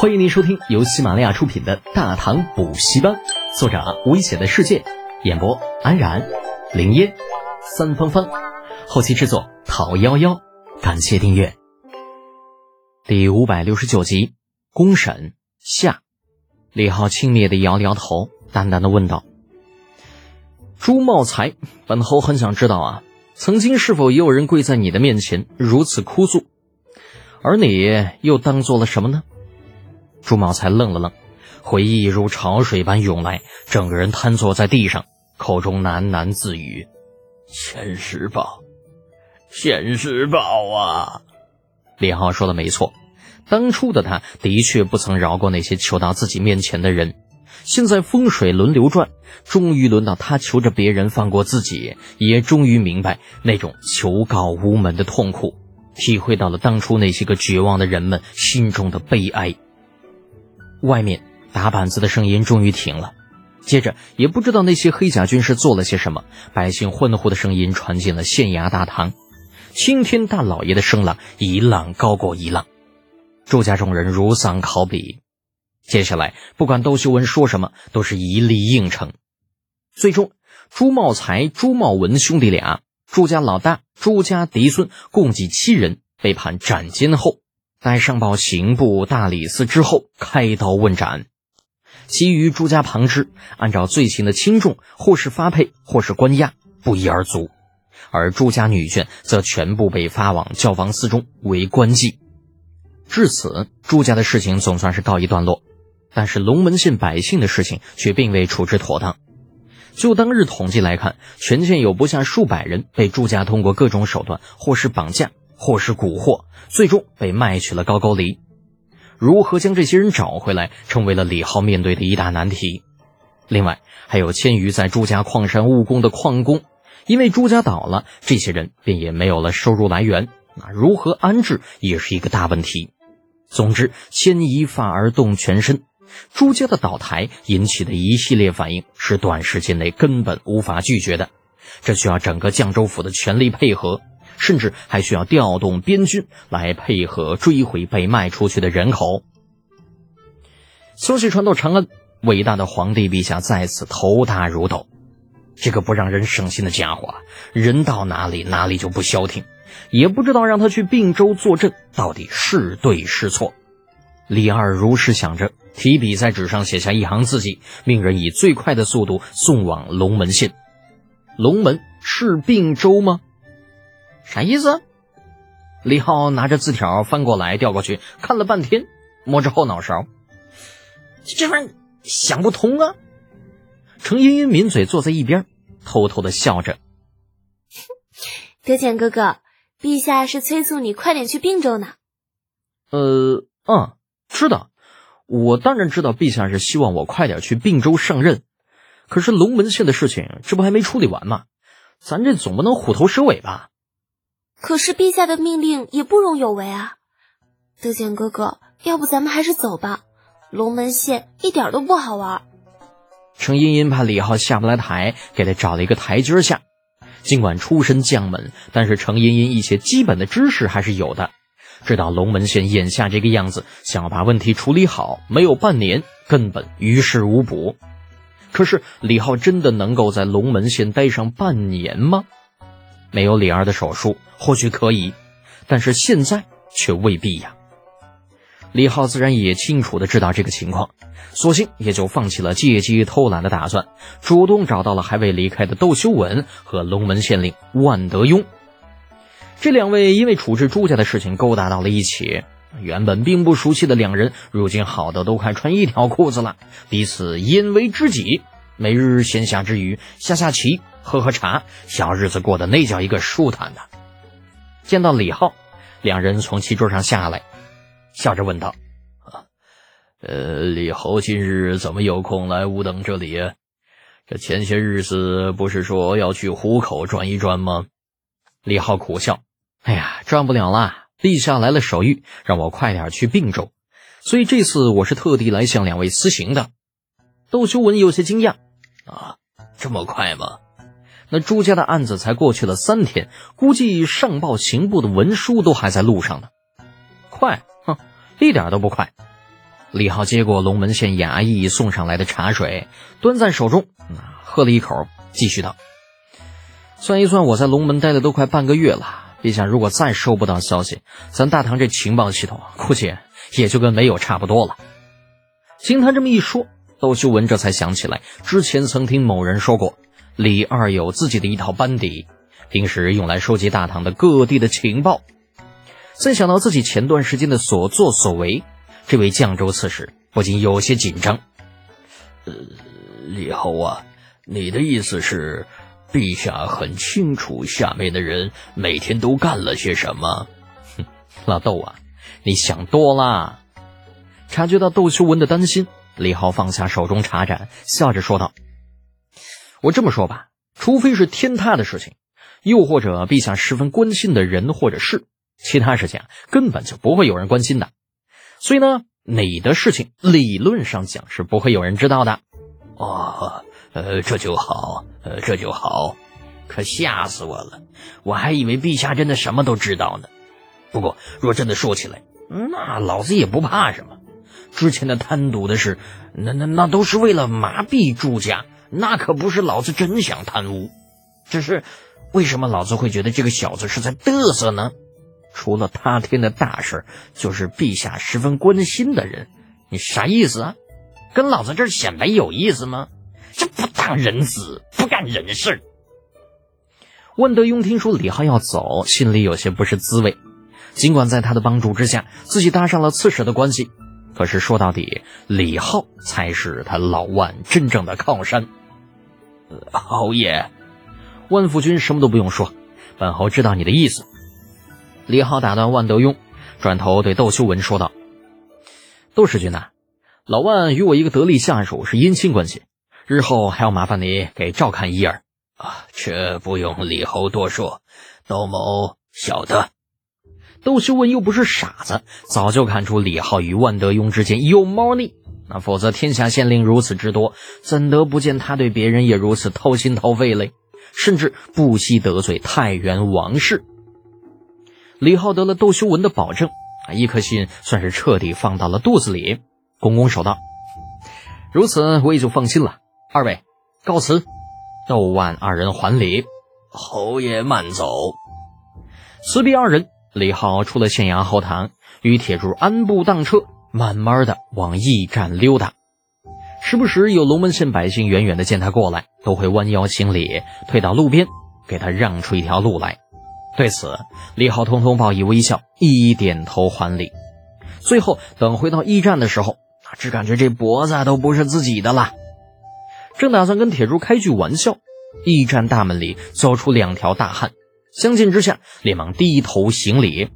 欢迎您收听由喜马拉雅出品的《大唐补习班》，作者危险的世界，演播安然、林烟、三芳芳，后期制作陶幺幺。感谢订阅。第五百六十九集，公审下。李浩轻蔑的摇了摇头，淡淡的问道：“朱茂才，本侯很想知道啊，曾经是否也有人跪在你的面前如此哭诉？而你又当做了什么呢？”朱茂才愣了愣，回忆如潮水般涌来，整个人瘫坐在地上，口中喃喃自语：“现世报，现世报啊！”李浩说的没错，当初的他的确不曾饶过那些求到自己面前的人。现在风水轮流转，终于轮到他求着别人放过自己，也终于明白那种求告无门的痛苦，体会到了当初那些个绝望的人们心中的悲哀。外面打板子的声音终于停了，接着也不知道那些黑甲军士做了些什么，百姓欢呼的声音传进了县衙大堂，青天大老爷的声浪一浪高过一浪，朱家众人如丧考妣。接下来不管窦秀文说什么，都是一力应承。最终，朱茂才、朱茂文兄弟俩，朱家老大、朱家嫡孙共计七人被判斩监后。待上报刑部大理寺之后，开刀问斩。其余朱家旁支，按照罪行的轻重，或是发配，或是关押，不一而足。而朱家女眷则全部被发往教坊司中为官妓。至此，朱家的事情总算是告一段落。但是龙门县百姓的事情却并未处置妥当。就当日统计来看，全县有不下数百人被朱家通过各种手段，或是绑架。或是蛊惑，最终被卖去了高句丽。如何将这些人找回来，成为了李浩面对的一大难题。另外，还有千余在朱家矿山务工的矿工，因为朱家倒了，这些人便也没有了收入来源。那如何安置，也是一个大问题。总之，牵一发而动全身。朱家的倒台引起的一系列反应，是短时间内根本无法拒绝的。这需要整个绛州府的全力配合。甚至还需要调动边军来配合追回被卖出去的人口。消息传到长安，伟大的皇帝陛下再次头大如斗。这个不让人省心的家伙，人到哪里哪里就不消停，也不知道让他去并州坐镇到底是对是错。李二如是想着，提笔在纸上写下一行字迹，命人以最快的速度送往龙门县。龙门是并州吗？啥意思？李浩拿着字条翻过来调过去看了半天，摸着后脑勺，这玩意想不通啊！程茵茵抿嘴坐在一边，偷偷的笑着：“德简哥哥，陛下是催促你快点去并州呢。”“呃，嗯，知道。我当然知道，陛下是希望我快点去并州上任。可是龙门县的事情，这不还没处理完吗？咱这总不能虎头蛇尾吧？”可是陛下的命令也不容有违啊，德简哥哥，要不咱们还是走吧。龙门县一点都不好玩。程茵茵怕李浩下不来台，给他找了一个台阶下。尽管出身将门，但是程茵茵一些基本的知识还是有的，知道龙门县眼下这个样子，想要把问题处理好，没有半年根本于事无补。可是李浩真的能够在龙门县待上半年吗？没有李二的手术。或许可以，但是现在却未必呀。李浩自然也清楚的知道这个情况，索性也就放弃了借机偷懒的打算，主动找到了还未离开的窦修文和龙门县令万德庸。这两位因为处置朱家的事情勾搭到了一起，原本并不熟悉的两人，如今好的都快穿一条裤子了，彼此因为知己，每日闲暇之余下下棋、喝喝茶，小日子过得那叫一个舒坦呐。见到李浩，两人从棋桌上下来，笑着问道：“啊，呃，李侯今日怎么有空来吾等这里？这前些日子不是说要去虎口转一转吗？”李浩苦笑：“哎呀，转不了了，陛下来了手谕，让我快点去并州，所以这次我是特地来向两位辞行的。”窦修文有些惊讶：“啊，这么快吗？”那朱家的案子才过去了三天，估计上报刑部的文书都还在路上呢。快，哼，一点都不快。李浩接过龙门县衙役送上来的茶水，端在手中，喝了一口，继续道：“算一算，我在龙门待的都快半个月了。陛下如果再收不到消息，咱大唐这情报系统估计也就跟没有差不多了。”听他这么一说，窦修文这才想起来，之前曾听某人说过，李二有自己的一套班底，平时用来收集大唐的各地的情报。再想到自己前段时间的所作所为，这位绛州刺史不禁有些紧张。呃，李侯啊，你的意思是，陛下很清楚下面的人每天都干了些什么？哼，老窦啊，你想多啦。察觉到窦修文的担心，李浩放下手中茶盏，笑着说道：“我这么说吧，除非是天塌的事情，又或者陛下十分关心的人或者事，其他事情根本就不会有人关心的。所以呢，你的事情理论上讲是不会有人知道的。”哦，呃，这就好，呃，这就好，可吓死我了！我还以为陛下真的什么都知道呢。不过，若真的说起来，那老子也不怕什么。之前的贪赌的事，那那那都是为了麻痹诸家，那可不是老子真想贪污。只是，为什么老子会觉得这个小子是在嘚瑟呢？除了他天的大事，就是陛下十分关心的人。你啥意思啊？跟老子这儿显摆有意思吗？这不当人子，不干人事。万德庸听说李浩要走，心里有些不是滋味。尽管在他的帮助之下，自己搭上了刺史的关系。可是说到底，李浩才是他老万真正的靠山。侯爷，万福君什么都不用说，本侯知道你的意思。李浩打断万德庸，转头对窦修文说道：“窦世君呐，老万与我一个得力下属是姻亲关系，日后还要麻烦你给照看一二。”啊，这不用李侯多说，窦某晓得。窦修文又不是傻子，早就看出李浩与万德庸之间有猫腻。那否则天下县令如此之多，怎得不见他对别人也如此掏心掏肺嘞？甚至不惜得罪太原王氏。李浩得了窦修文的保证，啊，一颗心算是彻底放到了肚子里，拱拱手道：“如此我也就放心了。二位告辞。”窦万二人还礼，侯爷慢走。辞别二人。李浩出了县衙后堂，与铁柱安步当车，慢慢的往驿站溜达。时不时有龙门县百姓远远的见他过来，都会弯腰行礼，退到路边，给他让出一条路来。对此，李浩通通报以微笑，一一点头还礼。最后等回到驿站的时候，只感觉这脖子都不是自己的了。正打算跟铁柱开句玩笑，驿站大门里走出两条大汉。相见之下，连忙低头行礼。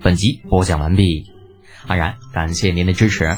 本集播讲完毕，安然感谢您的支持。